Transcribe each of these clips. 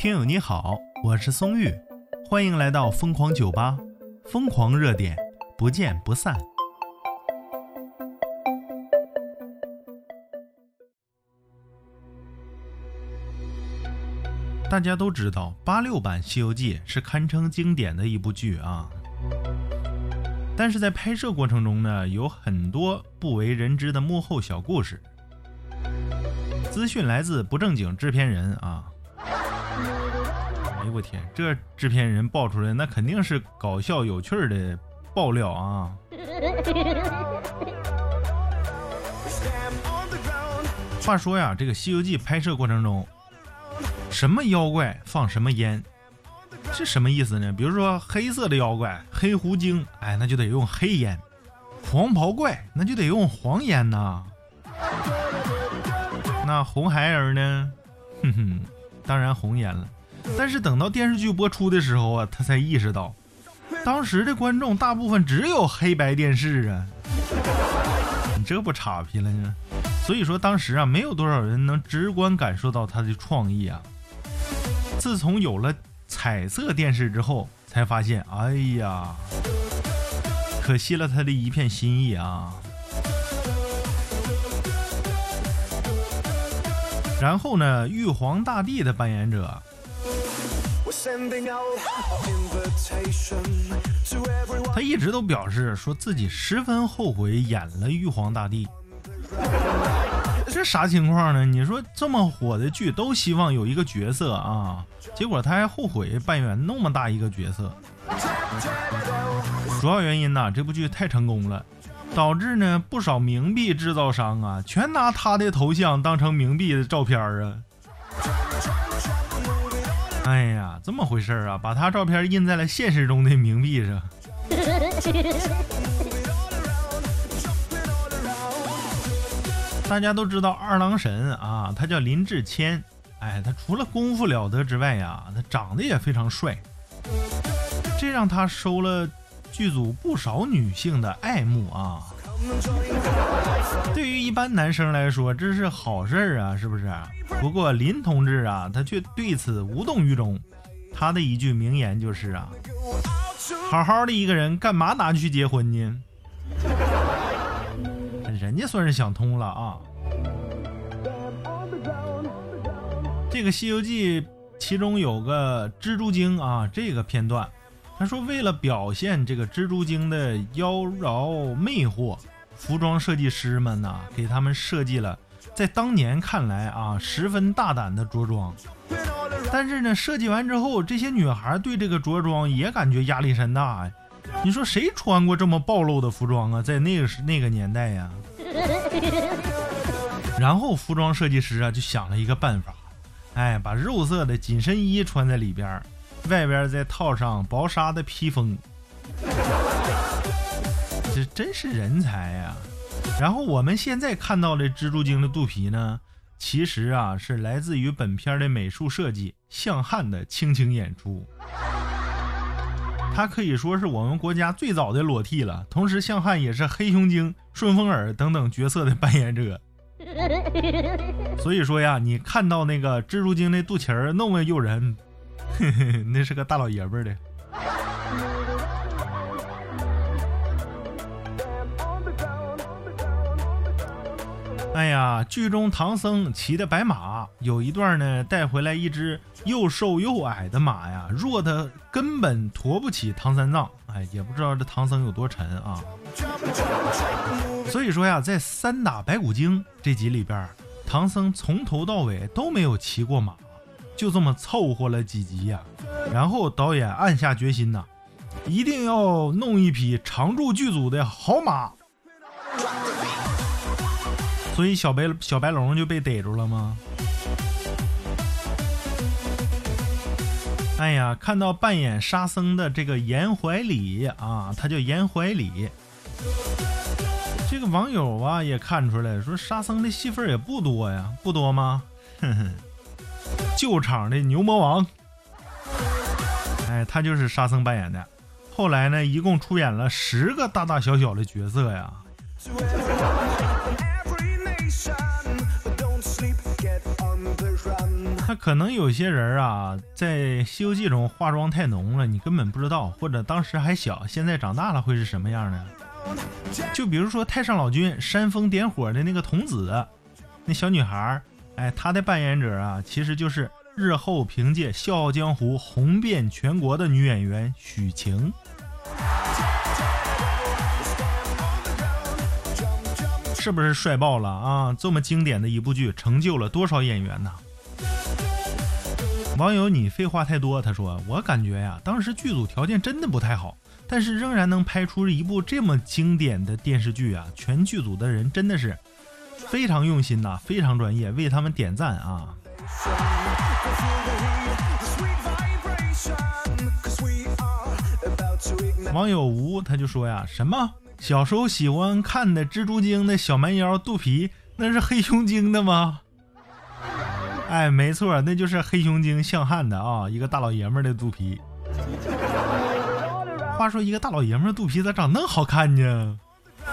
听友你好，我是松玉，欢迎来到疯狂酒吧，疯狂热点，不见不散。大家都知道，八六版《西游记》是堪称经典的一部剧啊。但是在拍摄过程中呢，有很多不为人知的幕后小故事。资讯来自不正经制片人啊！哎呦我天，这制片人爆出来，那肯定是搞笑有趣的爆料啊！话说呀，这个《西游记》拍摄过程中，什么妖怪放什么烟，是什么意思呢？比如说黑色的妖怪黑狐精，哎，那就得用黑烟；黄袍怪那就得用黄烟呐。那红孩儿呢？哼哼，当然红烟了。但是等到电视剧播出的时候啊，他才意识到，当时的观众大部分只有黑白电视啊。你这不岔劈了呢？所以说当时啊，没有多少人能直观感受到他的创意啊。自从有了彩色电视之后，才发现，哎呀，可惜了他的一片心意啊。然后呢，玉皇大帝的扮演者，他一直都表示说自己十分后悔演了玉皇大帝。这啥情况呢？你说这么火的剧，都希望有一个角色啊，结果他还后悔扮演那么大一个角色。主要原因呢，这部剧太成功了。导致呢，不少冥币制造商啊，全拿他的头像当成冥币的照片啊。哎呀，这么回事啊，把他照片印在了现实中的冥币上。大家都知道二郎神啊，他叫林志谦。哎，他除了功夫了得之外呀，他长得也非常帅，这让他收了。剧组不少女性的爱慕啊，对于一般男生来说，这是好事儿啊，是不是？不过林同志啊，他却对此无动于衷。他的一句名言就是啊，好好的一个人，干嘛拿去结婚呢？人家算是想通了啊。这个《西游记》其中有个蜘蛛精啊，这个片段。他说：“为了表现这个蜘蛛精的妖娆魅惑，服装设计师们呢，给他们设计了在当年看来啊十分大胆的着装。但是呢，设计完之后，这些女孩对这个着装也感觉压力山大呀。你说谁穿过这么暴露的服装啊？在那个那个年代呀。然后服装设计师啊就想了一个办法，哎，把肉色的紧身衣穿在里边。”外边再套上薄纱的披风，这真是人才呀！然后我们现在看到的蜘蛛精的肚皮呢，其实啊是来自于本片的美术设计向汉的倾情演出。他可以说是我们国家最早的裸替了，同时向汉也是黑熊精、顺风耳等等角色的扮演者。所以说呀，你看到那个蜘蛛精那肚脐儿那么诱人。那是个大老爷们儿的。哎呀，剧中唐僧骑的白马有一段呢，带回来一只又瘦又矮的马呀，弱的根本驮不起唐三藏。哎，也不知道这唐僧有多沉啊。所以说呀，在三打白骨精这集里边，唐僧从头到尾都没有骑过马。就这么凑合了几集呀，然后导演暗下决心呐，一定要弄一匹常驻剧组的好马，所以小白小白龙就被逮住了吗？哎呀，看到扮演沙僧的这个严怀礼啊，他叫严怀礼，这个网友啊也看出来说沙僧的戏份也不多呀，不多吗？哼哼。救场的牛魔王，哎，他就是沙僧扮演的。后来呢，一共出演了十个大大小小的角色呀。可能有些人啊，在《西游记》中化妆太浓了，你根本不知道，或者当时还小，现在长大了会是什么样的？就比如说太上老君煽风点火的那个童子，那小女孩，哎，她的扮演者啊，其实就是日后凭借《笑傲江湖》红遍全国的女演员许晴。是不是帅爆了啊？这么经典的一部剧，成就了多少演员呢？网友，你废话太多。他说：“我感觉呀，当时剧组条件真的不太好，但是仍然能拍出一部这么经典的电视剧啊！全剧组的人真的是非常用心呐，非常专业，为他们点赞啊！”网友吴他就说呀：“什么？”小时候喜欢看的蜘蛛精的小蛮腰肚皮，那是黑熊精的吗？哎，没错，那就是黑熊精向汉的啊，一个大老爷们的肚皮。话说，一个大老爷们肚皮咋长那么好看呢？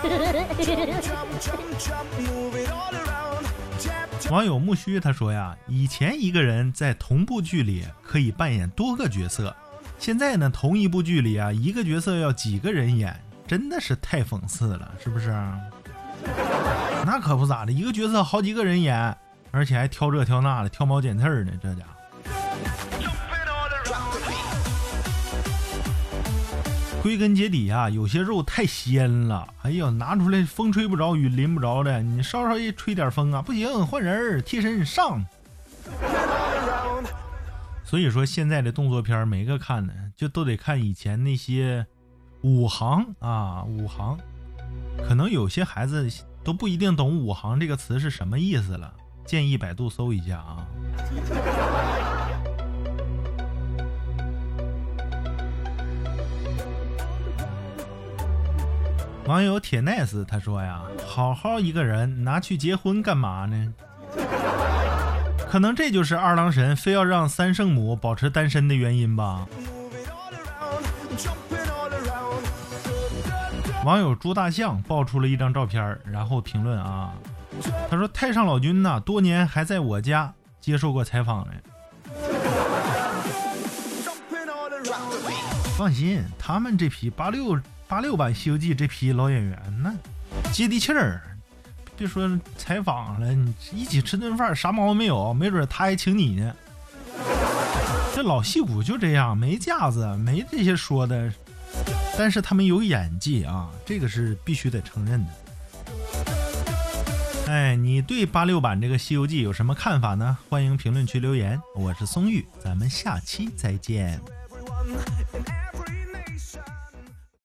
网友木须他说呀，以前一个人在同部剧里可以扮演多个角色，现在呢，同一部剧里啊，一个角色要几个人演。真的是太讽刺了，是不是？那可不咋的，一个角色好几个人演，而且还挑这挑那的，挑毛拣刺儿呢，这家伙。归根结底啊，有些肉太鲜了，哎呦，拿出来风吹不着，雨淋不着的，你稍稍一吹点风啊，不行，换人儿替身上。所以说，现在的动作片没个看的就都得看以前那些。武行啊，武行，可能有些孩子都不一定懂“武行”这个词是什么意思了，建议百度搜一下啊。网友铁 nice 他说呀：“好好一个人拿去结婚干嘛呢？可能这就是二郎神非要让三圣母保持单身的原因吧。”网友朱大象爆出了一张照片，然后评论啊，他说：“太上老君呐，多年还在我家接受过采访呢。”放心，他们这批八六八六版《西游记》这批老演员呢，接地气儿。别说采访了，你一起吃顿饭啥毛病没有？没准他还请你呢。这老戏骨就这样，没架子，没这些说的。但是他们有演技啊，这个是必须得承认的。哎，你对八六版这个《西游记》有什么看法呢？欢迎评论区留言。我是松玉，咱们下期再见。